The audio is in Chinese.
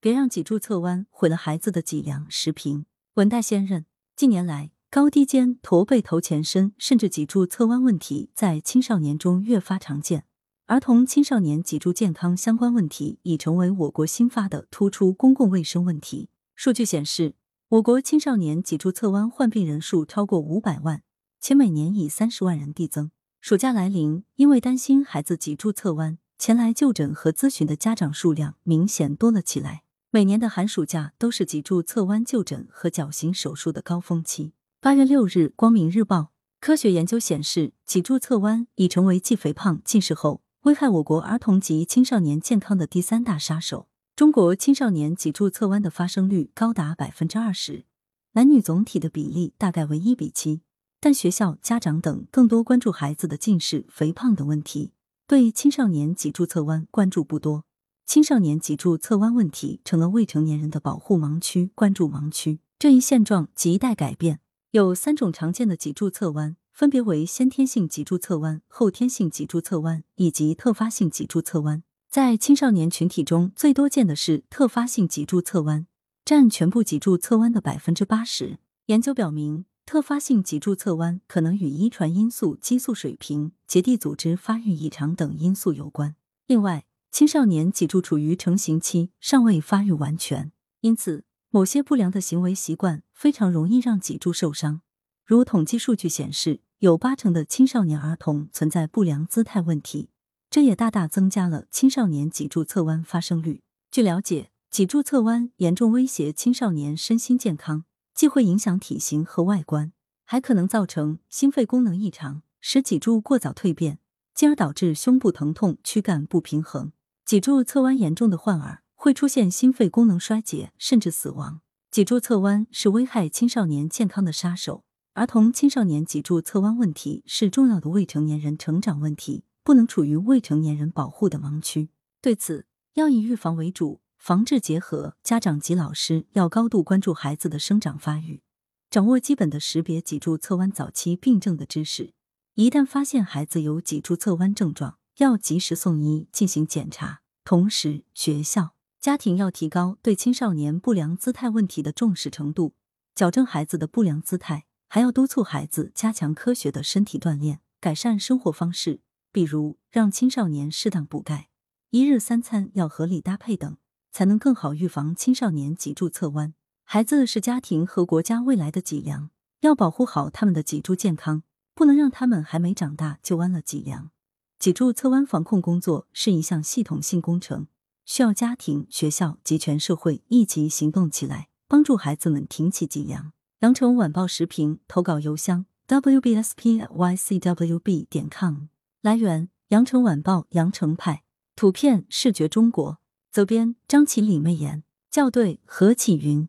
别让脊柱侧弯毁了孩子的脊梁。时评：文代先任。近年来，高低肩、驼背、头前伸，甚至脊柱侧弯问题在青少年中越发常见。儿童、青少年脊柱健康相关问题已成为我国新发的突出公共卫生问题。数据显示，我国青少年脊柱侧弯患病人数超过五百万，且每年以三十万人递增。暑假来临，因为担心孩子脊柱侧弯，前来就诊和咨询的家长数量明显多了起来。每年的寒暑假都是脊柱侧弯就诊和矫形手术的高峰期。八月六日，《光明日报》科学研究显示，脊柱侧弯已成为继肥胖、近视后危害我国儿童及青少年健康的第三大杀手。中国青少年脊柱侧弯的发生率高达百分之二十，男女总体的比例大概为一比七。但学校、家长等更多关注孩子的近视、肥胖等问题，对青少年脊柱侧弯关注不多。青少年脊柱侧弯问题成了未成年人的保护盲区、关注盲区。这一现状亟待改变。有三种常见的脊柱侧弯，分别为先天性脊柱侧弯、后天性脊柱侧弯以及特发性脊柱侧弯。在青少年群体中，最多见的是特发性脊柱侧弯，占全部脊柱侧弯的百分之八十。研究表明，特发性脊柱侧弯可能与遗传因素、激素水平、结缔组织发育异常等因素有关。另外，青少年脊柱处于成型期，尚未发育完全，因此某些不良的行为习惯非常容易让脊柱受伤。如统计数据显示，有八成的青少年儿童存在不良姿态问题，这也大大增加了青少年脊柱侧弯发生率。据了解，脊柱侧弯严重威胁青少年身心健康，既会影响体型和外观，还可能造成心肺功能异常，使脊柱过早蜕变，进而导致胸部疼痛、躯干不平衡。脊柱侧弯严重的患儿会出现心肺功能衰竭，甚至死亡。脊柱侧弯是危害青少年健康的杀手。儿童、青少年脊柱侧弯问题是重要的未成年人成长问题，不能处于未成年人保护的盲区。对此，要以预防为主，防治结合。家长及老师要高度关注孩子的生长发育，掌握基本的识别脊柱侧弯早期病症的知识。一旦发现孩子有脊柱侧弯症状，要及时送医进行检查，同时学校、家庭要提高对青少年不良姿态问题的重视程度，矫正孩子的不良姿态，还要督促孩子加强科学的身体锻炼，改善生活方式，比如让青少年适当补钙，一日三餐要合理搭配等，才能更好预防青少年脊柱侧弯。孩子是家庭和国家未来的脊梁，要保护好他们的脊柱健康，不能让他们还没长大就弯了脊梁。脊柱侧弯防控工作是一项系统性工程，需要家庭、学校及全社会一起行动起来，帮助孩子们挺起脊梁。羊城晚报时评投稿邮箱：wbspycwb 点 com。来源：羊城晚报羊城派。图片：视觉中国。责编：张起李媚妍。校对：何启云。